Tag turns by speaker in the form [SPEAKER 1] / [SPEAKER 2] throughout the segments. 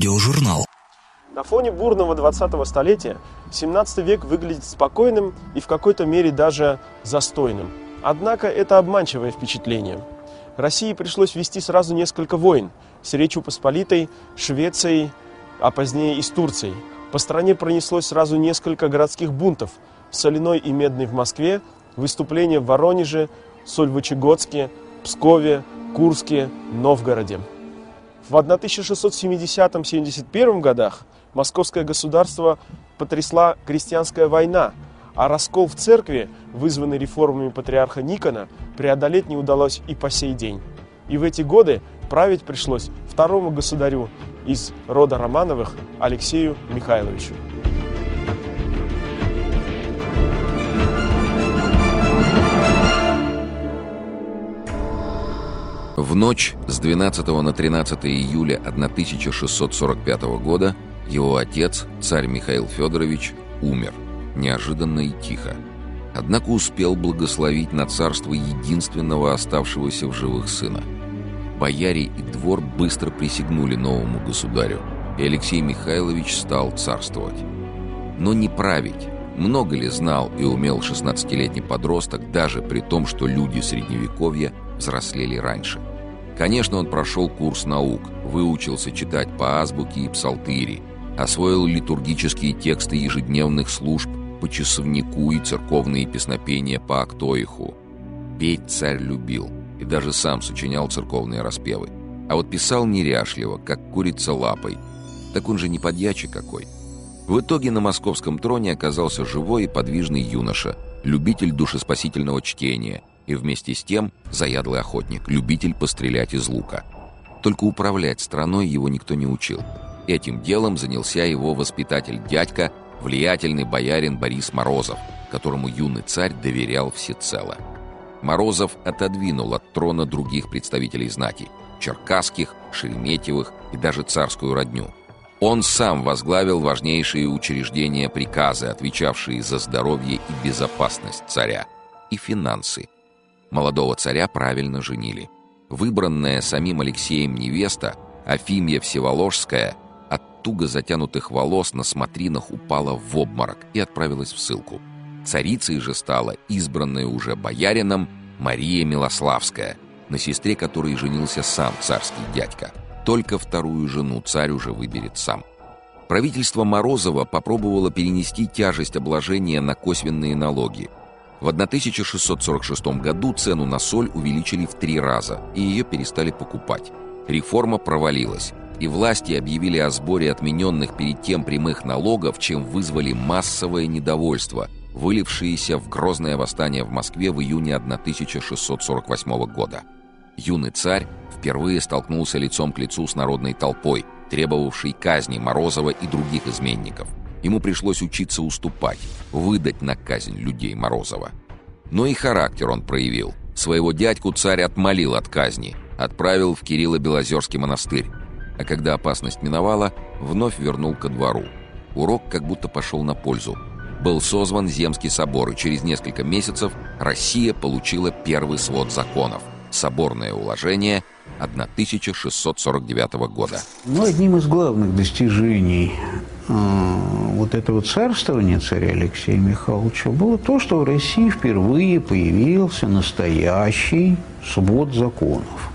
[SPEAKER 1] Аудиожурнал.
[SPEAKER 2] На фоне бурного 20-го столетия 17 век выглядит спокойным и в какой-то мере даже застойным. Однако это обманчивое впечатление. России пришлось вести сразу несколько войн с Речью Посполитой, Швецией, а позднее и с Турцией. По стране пронеслось сразу несколько городских бунтов в Соляной и Медной в Москве, выступления в Воронеже, Сольвычегодске, Пскове, Курске, Новгороде. В 1670-71 годах московское государство потрясла крестьянская война, а раскол в церкви, вызванный реформами патриарха Никона, преодолеть не удалось и по сей день. И в эти годы править пришлось второму государю из рода Романовых Алексею Михайловичу.
[SPEAKER 3] В ночь с 12 на 13 июля 1645 года его отец, царь Михаил Федорович, умер, неожиданно и тихо. Однако успел благословить на царство единственного оставшегося в живых сына. Бояре и двор быстро присягнули новому государю, и Алексей Михайлович стал царствовать. Но не править. Много ли знал и умел 16-летний подросток, даже при том, что люди Средневековья взрослели раньше? Конечно, он прошел курс наук, выучился читать по азбуке и псалтыри, освоил литургические тексты ежедневных служб по часовнику и церковные песнопения по Актоиху. Петь царь любил и даже сам сочинял церковные распевы. А вот писал неряшливо, как курица лапой. Так он же не подьячий какой. В итоге на московском троне оказался живой и подвижный юноша, любитель душеспасительного чтения – и вместе с тем заядлый охотник, любитель пострелять из лука. Только управлять страной его никто не учил. Этим делом занялся его воспитатель-дядька, влиятельный боярин Борис Морозов, которому юный царь доверял всецело. Морозов отодвинул от трона других представителей знати – черкасских, шереметьевых и даже царскую родню. Он сам возглавил важнейшие учреждения приказы, отвечавшие за здоровье и безопасность царя, и финансы – Молодого царя правильно женили. Выбранная самим Алексеем невеста, Афимья Всеволожская, от туго затянутых волос на смотринах упала в обморок и отправилась в ссылку. Царицей же стала избранная уже боярином Мария Милославская, на сестре которой женился сам царский дядька. Только вторую жену царь уже выберет сам. Правительство Морозова попробовало перенести тяжесть обложения на косвенные налоги – в 1646 году цену на соль увеличили в три раза, и ее перестали покупать. Реформа провалилась, и власти объявили о сборе отмененных перед тем прямых налогов, чем вызвали массовое недовольство, вылившееся в грозное восстание в Москве в июне 1648 года. Юный царь впервые столкнулся лицом к лицу с народной толпой, требовавшей казни Морозова и других изменников – Ему пришлось учиться уступать, выдать на казнь людей Морозова. Но и характер он проявил. Своего дядьку царь отмолил от казни, отправил в Кирилло-Белозерский монастырь. А когда опасность миновала, вновь вернул ко двору. Урок как будто пошел на пользу. Был созван Земский собор, и через несколько месяцев Россия получила первый свод законов – соборное уложение 1649 года.
[SPEAKER 4] Ну, одним из главных достижений э, вот этого царствования царя Алексея Михайловича было то, что в России впервые появился настоящий свод законов.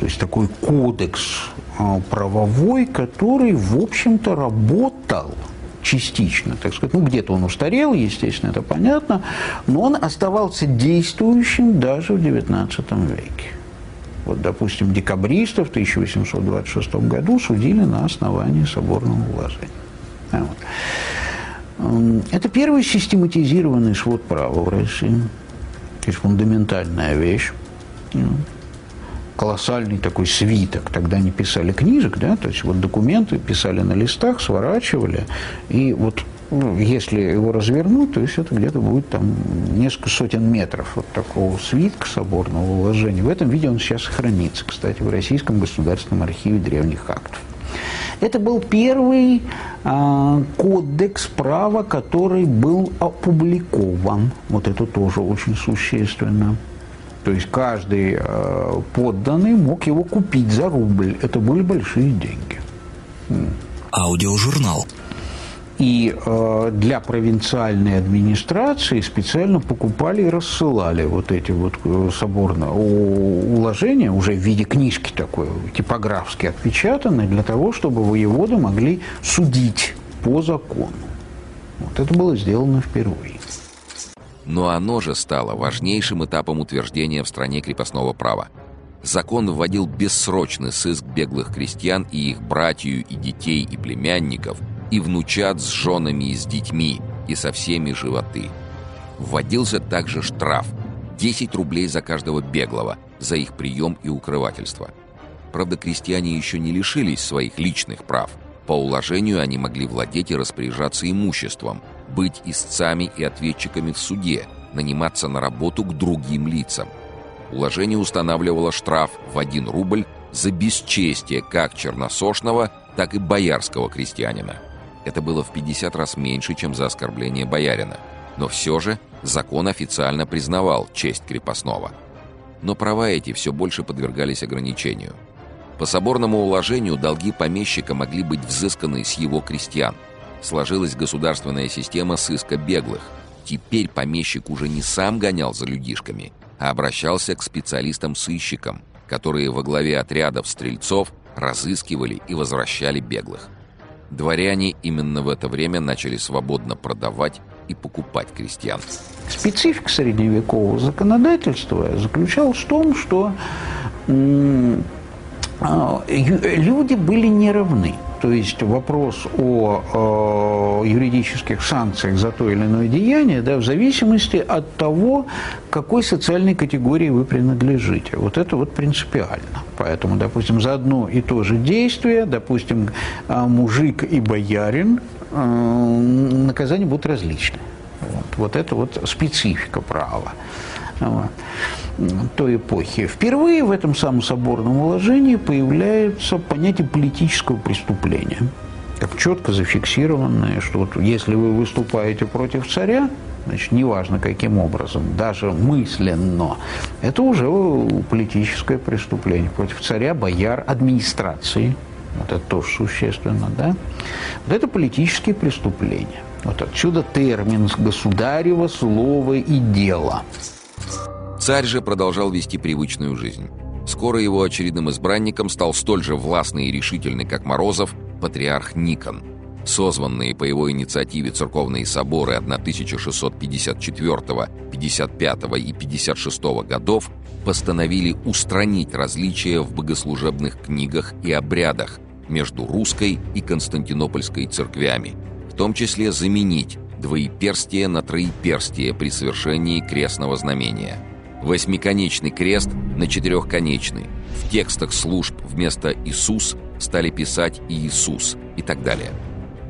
[SPEAKER 4] То есть такой кодекс э, правовой, который, в общем-то, работал частично, так сказать, ну где-то он устарел, естественно, это понятно, но он оставался действующим даже в XIX веке. Вот, допустим, декабристов в 1826 году судили на основании соборного уложения. А вот. Это первый систематизированный свод права в России. То есть фундаментальная вещь. Колоссальный такой свиток. Тогда не писали книжек, да, то есть вот документы писали на листах, сворачивали, и вот ну, если его развернуть, то есть это где-то будет там несколько сотен метров вот такого свитка соборного уложения. В этом виде он сейчас хранится, кстати, в Российском государственном архиве древних актов. Это был первый э, кодекс права, который был опубликован. Вот это тоже очень существенно. То есть каждый э, подданный мог его купить за рубль. Это были большие деньги.
[SPEAKER 1] Аудиожурнал.
[SPEAKER 4] И э, для провинциальной администрации специально покупали и рассылали вот эти вот э, соборные уложения, уже в виде книжки такой, типографски отпечатанной, для того, чтобы воеводы могли судить по закону. Вот это было сделано впервые.
[SPEAKER 3] Но оно же стало важнейшим этапом утверждения в стране крепостного права. Закон вводил бессрочный сыск беглых крестьян и их братью и детей и племянников – и внучат с женами и с детьми, и со всеми животы. Вводился также штраф – 10 рублей за каждого беглого, за их прием и укрывательство. Правда, крестьяне еще не лишились своих личных прав. По уложению они могли владеть и распоряжаться имуществом, быть истцами и ответчиками в суде, наниматься на работу к другим лицам. Уложение устанавливало штраф в 1 рубль за бесчестие как черносошного, так и боярского крестьянина – это было в 50 раз меньше, чем за оскорбление боярина. Но все же закон официально признавал честь крепостного. Но права эти все больше подвергались ограничению. По соборному уложению долги помещика могли быть взысканы с его крестьян. Сложилась государственная система сыска беглых. Теперь помещик уже не сам гонял за людишками, а обращался к специалистам-сыщикам, которые во главе отрядов стрельцов разыскивали и возвращали беглых. Дворяне именно в это время начали свободно продавать и покупать крестьян.
[SPEAKER 4] Специфика средневекового законодательства заключалась в том, что а, люди были неравны. То есть вопрос о, о юридических санкциях за то или иное деяние, да, в зависимости от того, какой социальной категории вы принадлежите. Вот это вот принципиально. Поэтому, допустим, за одно и то же действие, допустим, а, мужик и боярин, а, наказания будут различны. Вот, вот это вот специфика права той эпохи. Впервые в этом самом соборном уложении появляется понятие политического преступления. Как четко зафиксированное, что вот если вы выступаете против царя, значит, неважно каким образом, даже мысленно, это уже политическое преступление против царя, бояр, администрации. Вот это тоже существенно, да? Вот это политические преступления. Вот отсюда термин «государево слово и дело».
[SPEAKER 3] Царь же продолжал вести привычную жизнь. Скоро его очередным избранником стал столь же властный и решительный, как Морозов, патриарх Никон. Созванные по его инициативе церковные соборы 1654, 55 и 56 годов постановили устранить различия в богослужебных книгах и обрядах между русской и константинопольской церквями, в том числе заменить двоеперстие на троеперстие при совершении крестного знамения – Восьмиконечный крест на четырехконечный. В текстах служб вместо «Иисус» стали писать «Иисус» и так далее.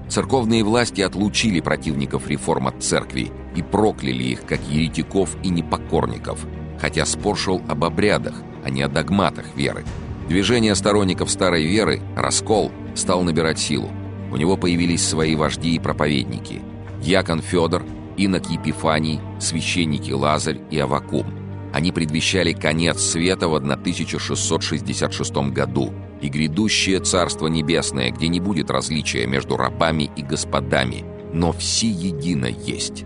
[SPEAKER 3] Церковные власти отлучили противников реформ от церкви и прокляли их как еретиков и непокорников, хотя спор шел об обрядах, а не о догматах веры. Движение сторонников старой веры, раскол, стал набирать силу. У него появились свои вожди и проповедники. Якон Федор, инок Епифаний, священники Лазарь и Авакум – они предвещали конец света в 1666 году и грядущее Царство Небесное, где не будет различия между рабами и господами, но все едино есть.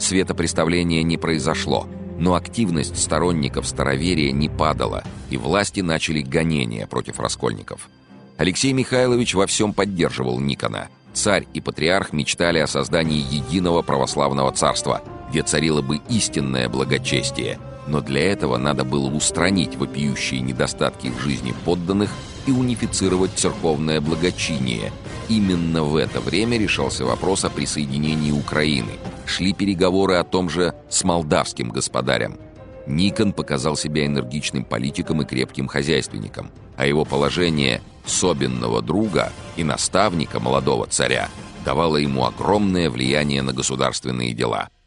[SPEAKER 3] Светопреставление не произошло, но активность сторонников староверия не падала, и власти начали гонения против раскольников. Алексей Михайлович во всем поддерживал Никона. Царь и патриарх мечтали о создании единого православного царства, где царило бы истинное благочестие – но для этого надо было устранить вопиющие недостатки в жизни подданных и унифицировать церковное благочиние. Именно в это время решался вопрос о присоединении Украины. Шли переговоры о том же с молдавским господарем. Никон показал себя энергичным политиком и крепким хозяйственником, а его положение особенного друга и наставника молодого царя давало ему огромное влияние на государственные дела –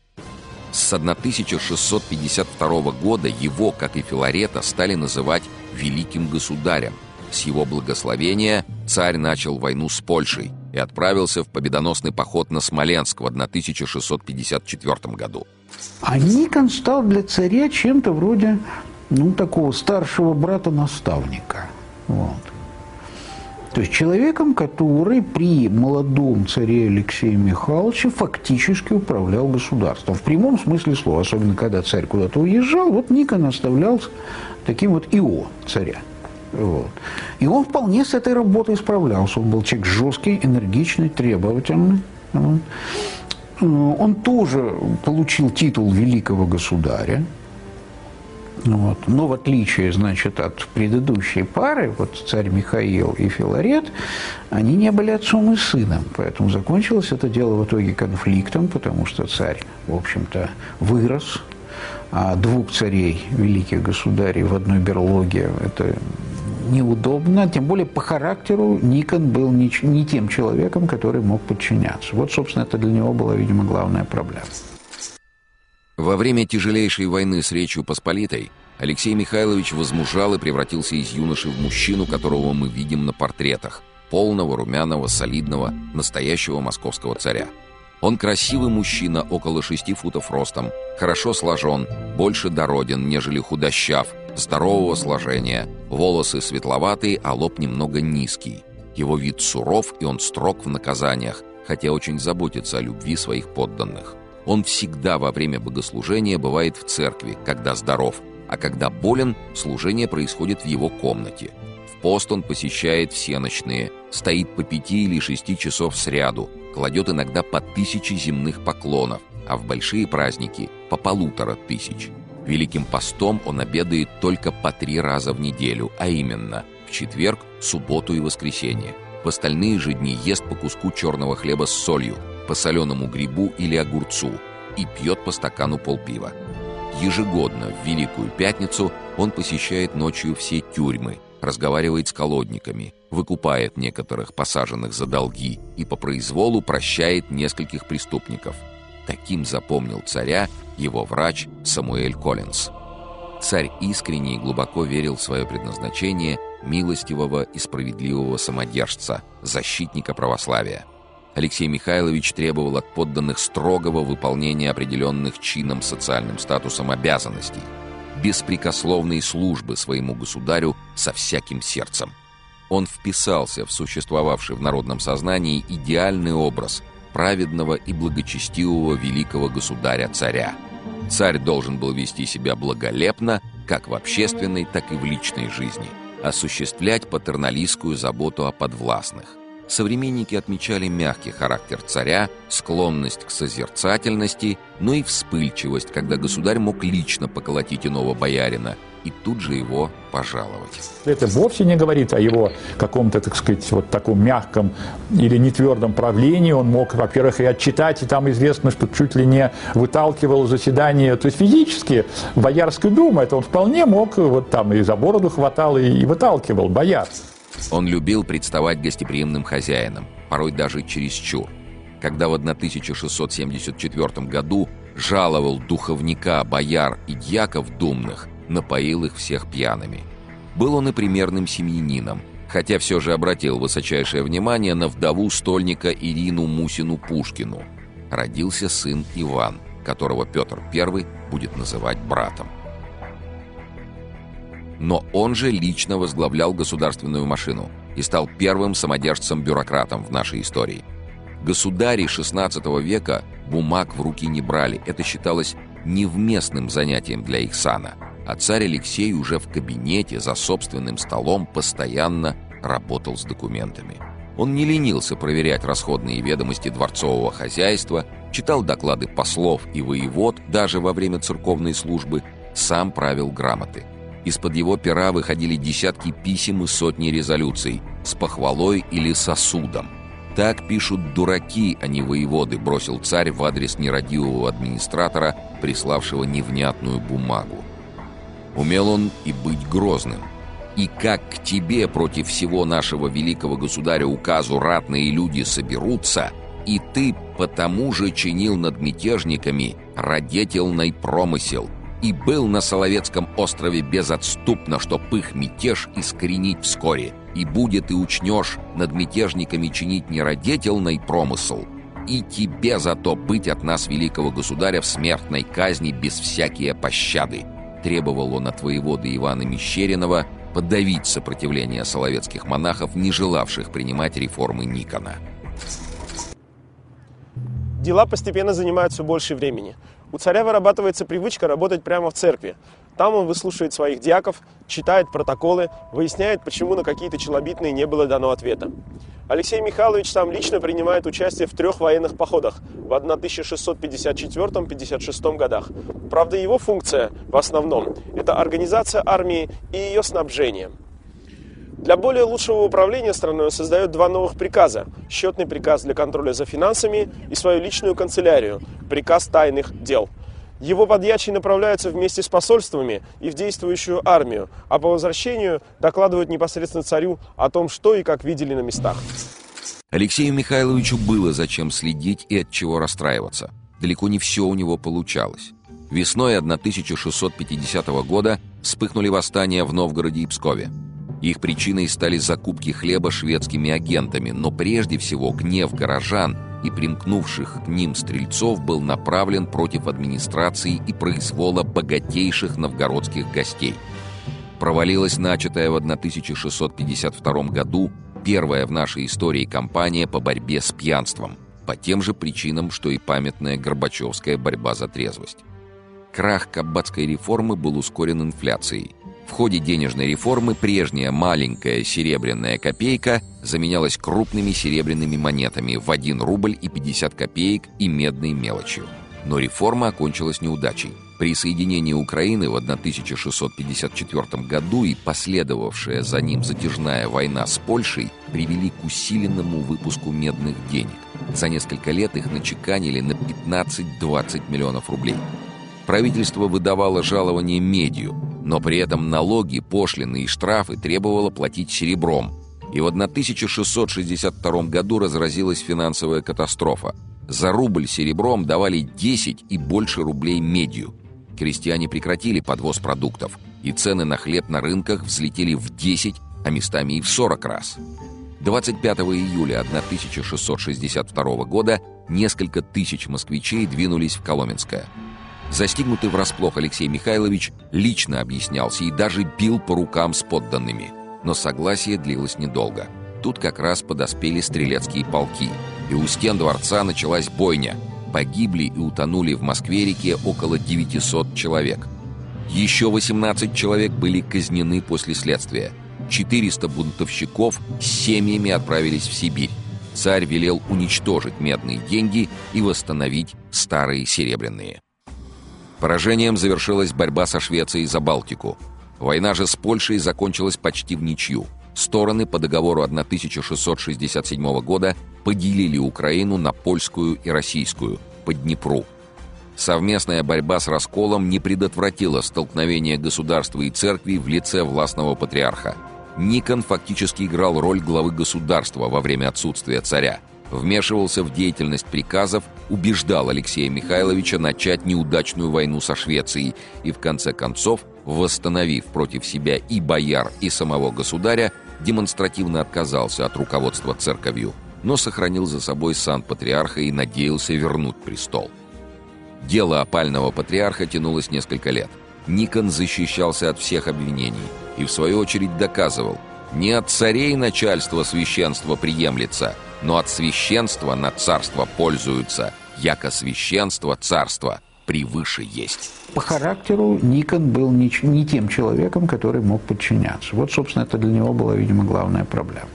[SPEAKER 3] с 1652 года его, как и Филарета, стали называть «великим государем». С его благословения царь начал войну с Польшей и отправился в победоносный поход на Смоленск в 1654 году.
[SPEAKER 4] А Никон стал для царя чем-то вроде ну, такого старшего брата-наставника. Вот. То есть человеком, который при молодом царе Алексее Михайловиче фактически управлял государством. В прямом смысле слова, особенно когда царь куда-то уезжал, вот Никон оставлял таким вот ИО царя. Вот. И он вполне с этой работой справлялся. Он был человек жесткий, энергичный, требовательный. Он тоже получил титул великого государя. Вот. Но в отличие, значит, от предыдущей пары, вот царь Михаил и Филарет, они не были отцом и сыном. Поэтому закончилось это дело в итоге конфликтом, потому что царь, в общем-то, вырос, а двух царей, великих государей в одной берлоге, это неудобно, тем более по характеру Никон был не, не тем человеком, который мог подчиняться. Вот, собственно, это для него была, видимо, главная проблема.
[SPEAKER 3] Во время тяжелейшей войны с Речью Посполитой Алексей Михайлович возмужал и превратился из юноши в мужчину, которого мы видим на портретах, полного, румяного, солидного, настоящего московского царя. Он красивый мужчина, около шести футов ростом, хорошо сложен, больше дороден, нежели худощав, здорового сложения, волосы светловатые, а лоб немного низкий. Его вид суров, и он строг в наказаниях, хотя очень заботится о любви своих подданных. Он всегда во время богослужения бывает в церкви, когда здоров, а когда болен, служение происходит в его комнате. В пост он посещает все ночные, стоит по пяти или шести часов сряду, кладет иногда по тысяче земных поклонов, а в большие праздники – по полутора тысяч. Великим постом он обедает только по три раза в неделю, а именно в четверг, субботу и воскресенье. В остальные же дни ест по куску черного хлеба с солью – по соленому грибу или огурцу и пьет по стакану полпива. Ежегодно в Великую Пятницу он посещает ночью все тюрьмы, разговаривает с колодниками, выкупает некоторых посаженных за долги и по произволу прощает нескольких преступников. Таким запомнил царя его врач Самуэль Коллинз. Царь искренне и глубоко верил в свое предназначение милостивого и справедливого самодержца, защитника православия. Алексей Михайлович требовал от подданных строгого выполнения определенных чином социальным статусом обязанностей, беспрекословной службы своему государю со всяким сердцем. Он вписался в существовавший в народном сознании идеальный образ праведного и благочестивого великого государя-царя. Царь должен был вести себя благолепно как в общественной, так и в личной жизни, осуществлять патерналистскую заботу о подвластных современники отмечали мягкий характер царя, склонность к созерцательности, но и вспыльчивость, когда государь мог лично поколотить иного боярина и тут же его пожаловать.
[SPEAKER 1] Это вовсе не говорит о его каком-то, так сказать, вот таком мягком или нетвердом правлении. Он мог, во-первых, и отчитать, и там известно, что чуть ли не выталкивал заседание, то есть физически Боярскую думу, это он вполне мог, вот там и за бороду хватал, и, и выталкивал бояр.
[SPEAKER 3] Он любил представать гостеприимным хозяином, порой даже чересчур. Когда в 1674 году жаловал духовника, бояр и дьяков думных, напоил их всех пьяными. Был он и примерным семьянином, хотя все же обратил высочайшее внимание на вдову стольника Ирину Мусину Пушкину. Родился сын Иван, которого Петр I будет называть братом но он же лично возглавлял государственную машину и стал первым самодержцем-бюрократом в нашей истории. Государи XVI века бумаг в руки не брали, это считалось невместным занятием для их сана, а царь Алексей уже в кабинете за собственным столом постоянно работал с документами. Он не ленился проверять расходные ведомости дворцового хозяйства, читал доклады послов и воевод даже во время церковной службы, сам правил грамоты – из-под его пера выходили десятки писем и сотни резолюций с похвалой или сосудом. «Так пишут дураки, а не воеводы», бросил царь в адрес нерадивого администратора, приславшего невнятную бумагу. Умел он и быть грозным. И как к тебе против всего нашего великого государя указу ратные люди соберутся, и ты потому же чинил над мятежниками родительный промысел – и был на Соловецком острове безотступно, что пых мятеж искоренить вскоре, и будет и учнешь над мятежниками чинить нерадетельный промысл, и тебе зато быть от нас, великого государя, в смертной казни без всякие пощады. Требовал он от воевода Ивана Мещеринова подавить сопротивление соловецких монахов, не желавших принимать реформы Никона.
[SPEAKER 2] Дела постепенно занимают все больше времени. У царя вырабатывается привычка работать прямо в церкви. Там он выслушивает своих диаков, читает протоколы, выясняет, почему на какие-то челобитные не было дано ответа. Алексей Михайлович сам лично принимает участие в трех военных походах в 1654-56 годах. Правда, его функция в основном – это организация армии и ее снабжение. Для более лучшего управления страной он создает два новых приказа. Счетный приказ для контроля за финансами и свою личную канцелярию – приказ тайных дел – его подьячие направляются вместе с посольствами и в действующую армию, а по возвращению докладывают непосредственно царю о том, что и как видели на местах.
[SPEAKER 3] Алексею Михайловичу было зачем следить и от чего расстраиваться. Далеко не все у него получалось. Весной 1650 года вспыхнули восстания в Новгороде и Пскове. Их причиной стали закупки хлеба шведскими агентами, но прежде всего гнев горожан – и примкнувших к ним стрельцов был направлен против администрации и произвола богатейших новгородских гостей. Провалилась начатая в 1652 году первая в нашей истории кампания по борьбе с пьянством, по тем же причинам, что и памятная Горбачевская борьба за трезвость. Крах каббатской реформы был ускорен инфляцией – в ходе денежной реформы прежняя маленькая серебряная копейка заменялась крупными серебряными монетами в 1 рубль и 50 копеек и медной мелочью. Но реформа окончилась неудачей. Присоединение Украины в 1654 году и последовавшая за ним затяжная война с Польшей привели к усиленному выпуску медных денег. За несколько лет их начеканили на 15-20 миллионов рублей. Правительство выдавало жалование медью, но при этом налоги, пошлины и штрафы требовало платить серебром. И в 1662 году разразилась финансовая катастрофа. За рубль серебром давали 10 и больше рублей медью. Крестьяне прекратили подвоз продуктов, и цены на хлеб на рынках взлетели в 10, а местами и в 40 раз. 25 июля 1662 года несколько тысяч москвичей двинулись в Коломенское – Застигнутый врасплох Алексей Михайлович лично объяснялся и даже бил по рукам с подданными. Но согласие длилось недолго. Тут как раз подоспели стрелецкие полки, и у стен дворца началась бойня. Погибли и утонули в Москве-реке около 900 человек. Еще 18 человек были казнены после следствия. 400 бунтовщиков с семьями отправились в Сибирь. Царь велел уничтожить медные деньги и восстановить старые серебряные. Поражением завершилась борьба со Швецией за Балтику. Война же с Польшей закончилась почти в ничью. Стороны по договору 1667 года поделили Украину на польскую и российскую, по Днепру. Совместная борьба с расколом не предотвратила столкновение государства и церкви в лице властного патриарха. Никон фактически играл роль главы государства во время отсутствия царя – вмешивался в деятельность приказов, убеждал Алексея Михайловича начать неудачную войну со Швецией и, в конце концов, восстановив против себя и бояр, и самого государя, демонстративно отказался от руководства церковью, но сохранил за собой сан патриарха и надеялся вернуть престол. Дело опального патриарха тянулось несколько лет. Никон защищался от всех обвинений и, в свою очередь, доказывал, не от царей начальство священства приемлется – но от священства на царство пользуются, яко священство царства превыше есть.
[SPEAKER 4] По характеру Никон был не, не тем человеком, который мог подчиняться. Вот, собственно, это для него была, видимо, главная проблема.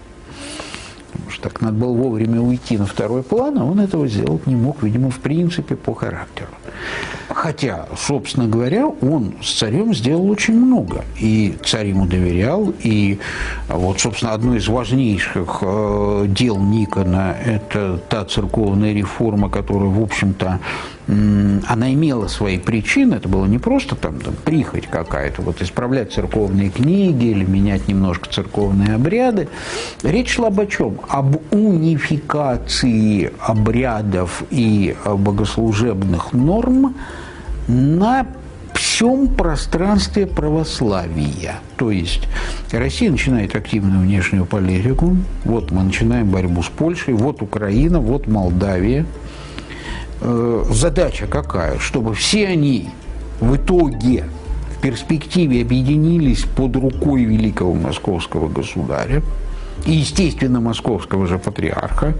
[SPEAKER 4] Потому что так надо было вовремя уйти на второй план, а он этого сделать не мог, видимо, в принципе, по характеру. Хотя, собственно говоря, он с царем сделал очень много. И царь ему доверял, и вот, собственно, одно из важнейших э, дел Никона – это та церковная реформа, которая, в общем-то, она имела свои причины, это было не просто там, там прихоть какая-то, вот исправлять церковные книги или менять немножко церковные обряды. Речь шла об чем? Об унификации обрядов и богослужебных норм на всем пространстве православия. То есть Россия начинает активную внешнюю политику, вот мы начинаем борьбу с Польшей, вот Украина, вот Молдавия – э, задача какая? Чтобы все они в итоге в перспективе объединились под рукой великого московского государя и, естественно, московского же патриарха.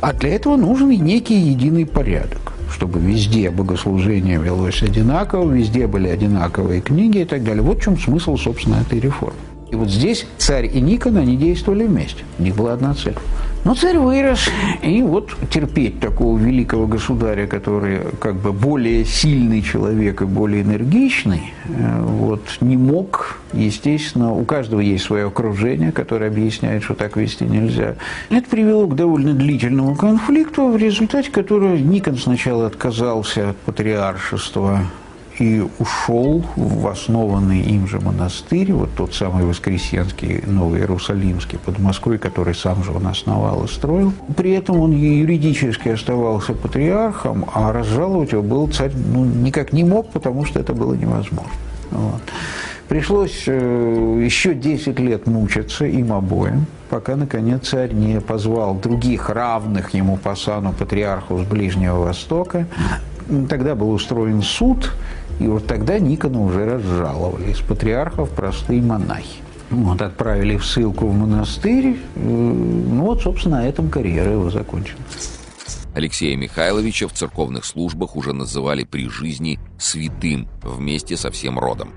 [SPEAKER 4] А для этого нужен некий единый порядок чтобы везде богослужение велось одинаково, везде были одинаковые книги и так далее. Вот в чем смысл, собственно, этой реформы. И вот здесь царь и Никон, они действовали вместе. У них была одна цель. Но царь вырос, и вот терпеть такого великого государя, который как бы более сильный человек и более энергичный, э, вот, не мог. Естественно, у каждого есть свое окружение, которое объясняет, что так вести нельзя. Это привело к довольно длительному конфликту, в результате которого Никон сначала отказался от патриаршества и ушел в основанный им же монастырь, вот тот самый Воскресенский, Новый Иерусалимский под Москвой, который сам же он основал и строил. При этом он юридически оставался патриархом, а разжаловать его был царь ну, никак не мог, потому что это было невозможно. Вот. Пришлось э, еще 10 лет мучиться им обоим, пока, наконец, царь не позвал других равных ему по сану патриархов с Ближнего Востока. Тогда был устроен суд, и вот тогда Никона уже разжаловали. Из патриархов простые монахи. Вот, отправили в ссылку в монастырь. Э, ну вот, собственно, на этом карьера его закончена.
[SPEAKER 3] Алексея Михайловича в церковных службах уже называли при жизни святым вместе со всем родом.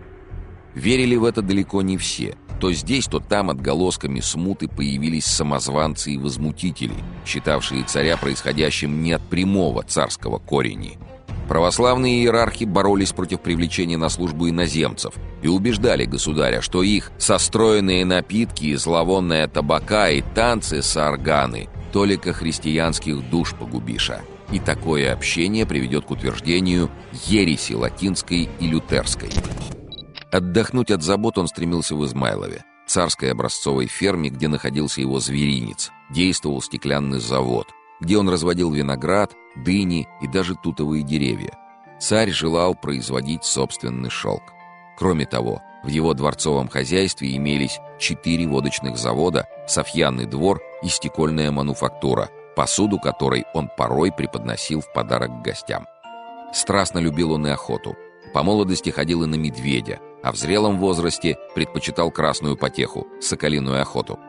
[SPEAKER 3] Верили в это далеко не все. То здесь, то там отголосками смуты появились самозванцы и возмутители, считавшие царя происходящим не от прямого царского корени – Православные иерархи боролись против привлечения на службу иноземцев и убеждали государя, что их состроенные напитки, зловонная табака и танцы с органы только христианских душ погубиша. И такое общение приведет к утверждению ереси латинской и лютерской. Отдохнуть от забот он стремился в Измайлове, царской образцовой ферме, где находился его зверинец, действовал стеклянный завод, где он разводил виноград, дыни и даже тутовые деревья. Царь желал производить собственный шелк. Кроме того, в его дворцовом хозяйстве имелись четыре водочных завода, софьянный двор и стекольная мануфактура, посуду которой он порой преподносил в подарок гостям. Страстно любил он и охоту. По молодости ходил и на медведя, а в зрелом возрасте предпочитал красную потеху, соколиную охоту.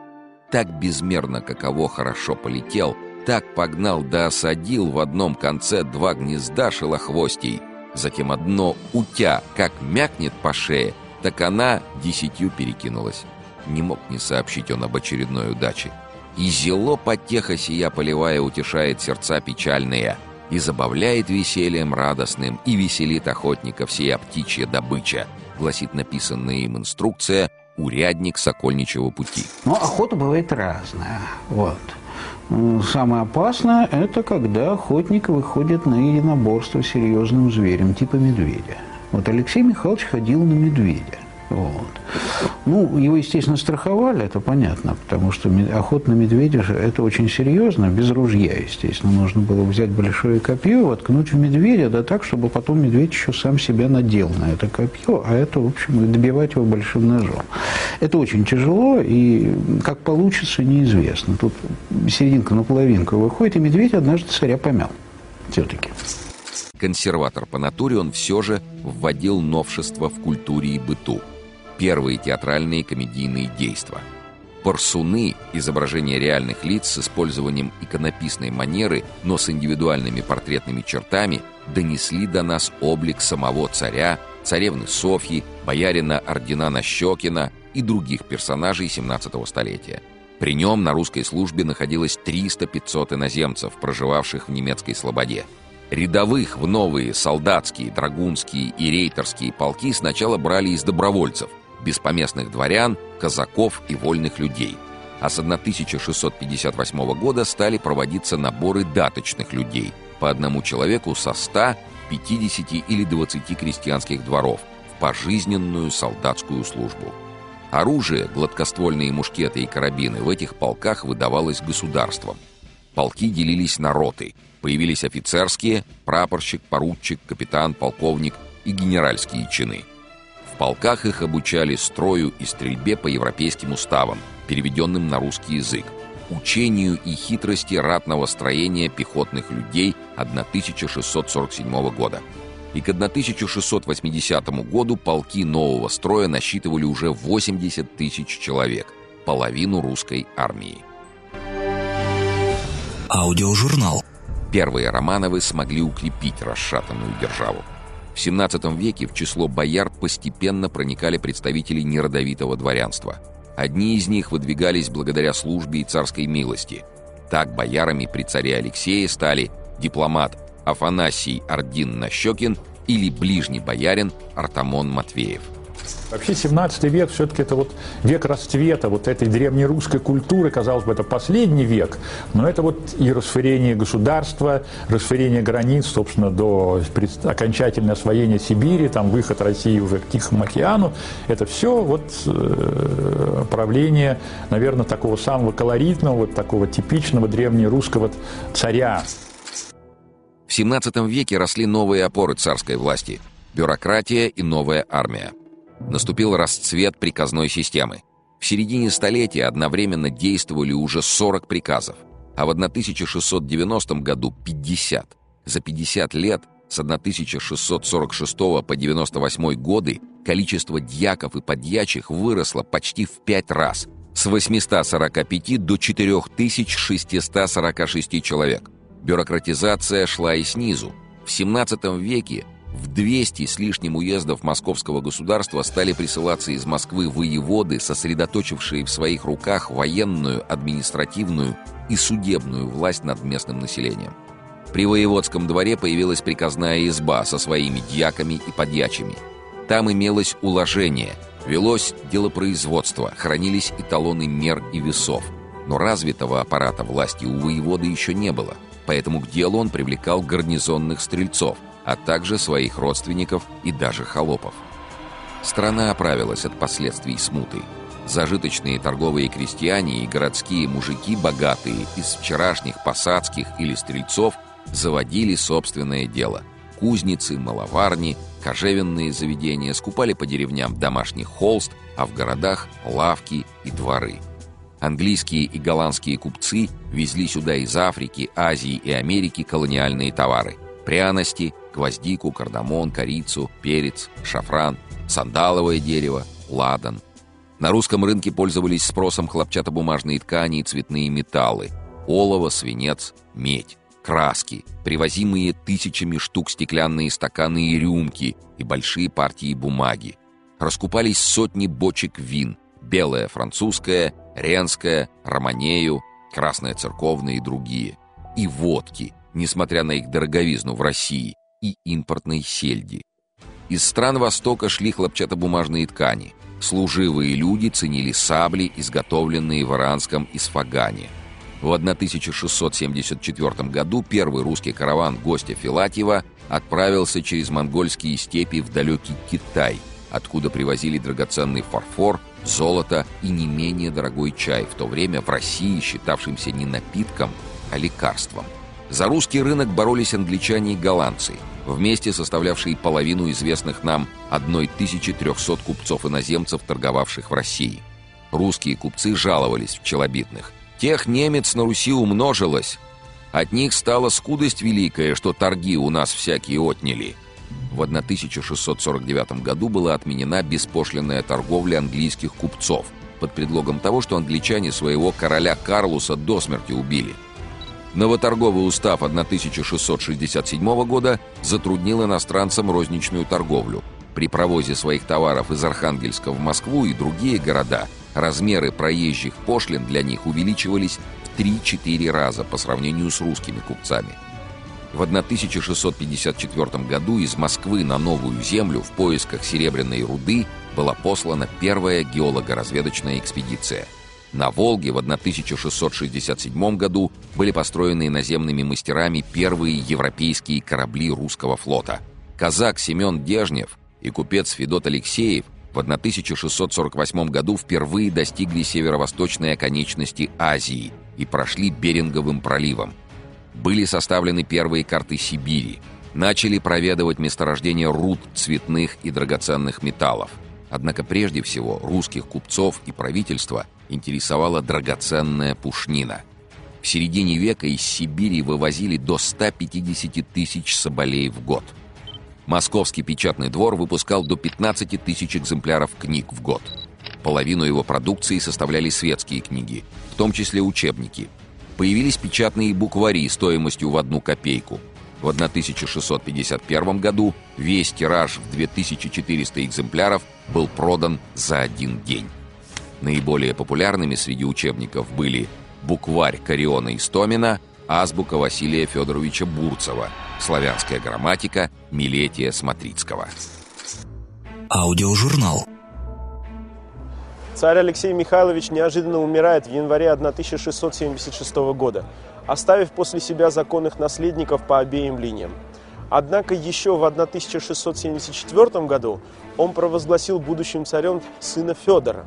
[SPEAKER 3] Так безмерно каково хорошо полетел – так погнал да осадил в одном конце два гнезда шелохвостей. Затем одно утя как мякнет по шее, так она десятью перекинулась. Не мог не сообщить он об очередной удаче. И зело потеха сия поливая утешает сердца печальные, и забавляет весельем радостным, и веселит охотников сия птичья добыча, гласит написанная им инструкция «Урядник Сокольничьего пути».
[SPEAKER 4] Но охота бывает разная. Вот. Самое опасное – это когда охотник выходит на единоборство с серьезным зверем, типа медведя. Вот Алексей Михайлович ходил на медведя. Вот. Ну, его, естественно, страховали, это понятно, потому что охота на медведя это очень серьезно, без ружья, естественно. Нужно было взять большое копье, воткнуть в медведя, да так, чтобы потом медведь еще сам себя надел на это копье, а это, в общем, добивать его большим ножом. Это очень тяжело, и как получится, неизвестно. Тут серединка на половинку выходит, и медведь однажды царя помял. Все-таки.
[SPEAKER 3] Консерватор по натуре он все же вводил новшества в культуре и быту – первые театральные комедийные действия. Парсуны, изображение реальных лиц с использованием иконописной манеры, но с индивидуальными портретными чертами, донесли до нас облик самого царя, царевны Софьи, боярина Ординана Щекина и других персонажей 17 столетия. При нем на русской службе находилось 300-500 иноземцев, проживавших в немецкой слободе. Рядовых в новые солдатские, драгунские и рейтерские полки сначала брали из добровольцев, беспоместных дворян, казаков и вольных людей. А с 1658 года стали проводиться наборы даточных людей по одному человеку со 100, 50 или 20 крестьянских дворов в пожизненную солдатскую службу. Оружие, гладкоствольные мушкеты и карабины в этих полках выдавалось государством. Полки делились на роты. Появились офицерские, прапорщик, поручик, капитан, полковник и генеральские чины – полках их обучали строю и стрельбе по европейским уставам, переведенным на русский язык, учению и хитрости ратного строения пехотных людей 1647 года. и к 1680 году полки нового строя насчитывали уже 80 тысяч человек, половину русской армии.
[SPEAKER 5] Аудиожурнал.
[SPEAKER 3] Первые Романовы смогли укрепить расшатанную державу. В XVII веке в число бояр постепенно проникали представители неродовитого дворянства. Одни из них выдвигались благодаря службе и царской милости. Так боярами при царе Алексее стали дипломат Афанасий Ордин-Нащекин или ближний боярин Артамон Матвеев –
[SPEAKER 1] Вообще 17 век все-таки это вот век расцвета вот этой древнерусской культуры, казалось бы, это последний век, но это вот и расширение государства, расширение границ, собственно, до окончательного освоения Сибири, там выход России уже к Тихому океану, это все вот э, правление, наверное, такого самого колоритного, вот такого типичного древнерусского царя.
[SPEAKER 3] В 17 веке росли новые опоры царской власти – бюрократия и новая армия. Наступил расцвет приказной системы. В середине столетия одновременно действовали уже 40 приказов, а в 1690 году 50. За 50 лет с 1646 по 98 годы количество дьяков и подьячих выросло почти в 5 раз – с 845 до 4646 человек. Бюрократизация шла и снизу. В 17 веке в 200 с лишним уездов московского государства стали присылаться из Москвы воеводы, сосредоточившие в своих руках военную, административную и судебную власть над местным населением. При воеводском дворе появилась приказная изба со своими дьяками и подьячими. Там имелось уложение, велось делопроизводство, хранились эталоны мер и весов. Но развитого аппарата власти у воевода еще не было, поэтому к делу он привлекал гарнизонных стрельцов – а также своих родственников и даже холопов. Страна оправилась от последствий смуты. Зажиточные торговые крестьяне и городские мужики, богатые, из вчерашних посадских или стрельцов, заводили собственное дело. Кузницы, маловарни, кожевенные заведения скупали по деревням домашний холст, а в городах – лавки и дворы. Английские и голландские купцы везли сюда из Африки, Азии и Америки колониальные товары – пряности, гвоздику, кардамон, корицу, перец, шафран, сандаловое дерево, ладан. На русском рынке пользовались спросом хлопчатобумажные ткани и цветные металлы, олово, свинец, медь, краски, привозимые тысячами штук стеклянные стаканы и рюмки и большие партии бумаги. Раскупались сотни бочек вин, белая французская, ренская, романею, красная церковная и другие. И водки, несмотря на их дороговизну в России, и импортной сельди. Из стран Востока шли хлопчатобумажные ткани. Служивые люди ценили сабли, изготовленные в иранском Исфагане. В 1674 году первый русский караван гостя Филатьева отправился через монгольские степи в далекий Китай, откуда привозили драгоценный фарфор, золото и не менее дорогой чай, в то время в России считавшимся не напитком, а лекарством. За русский рынок боролись англичане и голландцы – вместе составлявшие половину известных нам 1300 купцов-иноземцев, торговавших в России. Русские купцы жаловались в челобитных. Тех немец на Руси умножилось. От них стала скудость великая, что торги у нас всякие отняли. В 1649 году была отменена беспошлинная торговля английских купцов под предлогом того, что англичане своего короля Карлуса до смерти убили – Новоторговый устав 1667 года затруднил иностранцам розничную торговлю. При провозе своих товаров из Архангельска в Москву и другие города размеры проезжих пошлин для них увеличивались в 3-4 раза по сравнению с русскими купцами. В 1654 году из Москвы на Новую Землю в поисках серебряной руды была послана первая геолого-разведочная экспедиция – на Волге в 1667 году были построены наземными мастерами первые европейские корабли русского флота. Казак Семен Дежнев и купец Федот Алексеев в 1648 году впервые достигли северо-восточной оконечности Азии и прошли Беринговым проливом. Были составлены первые карты Сибири, начали проведывать месторождения руд цветных и драгоценных металлов. Однако прежде всего русских купцов и правительства – интересовала драгоценная пушнина. В середине века из Сибири вывозили до 150 тысяч соболей в год. Московский печатный двор выпускал до 15 тысяч экземпляров книг в год. Половину его продукции составляли светские книги, в том числе учебники. Появились печатные буквари стоимостью в одну копейку. В 1651 году весь тираж в 2400 экземпляров был продан за один день. Наиболее популярными среди учебников были «Букварь Кариона Истомина», «Азбука Василия Федоровича Бурцева», «Славянская грамматика» Милетия Смотрицкого.
[SPEAKER 5] Аудиожурнал.
[SPEAKER 2] Царь Алексей Михайлович неожиданно умирает в январе 1676 года, оставив после себя законных наследников по обеим линиям. Однако еще в 1674 году он провозгласил будущим царем сына Федора.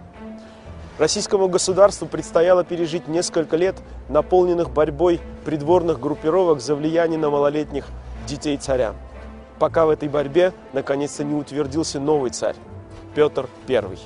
[SPEAKER 2] Российскому государству предстояло пережить несколько лет, наполненных борьбой придворных группировок за влияние на малолетних детей царя, пока в этой борьбе наконец-то не утвердился новый царь Петр I.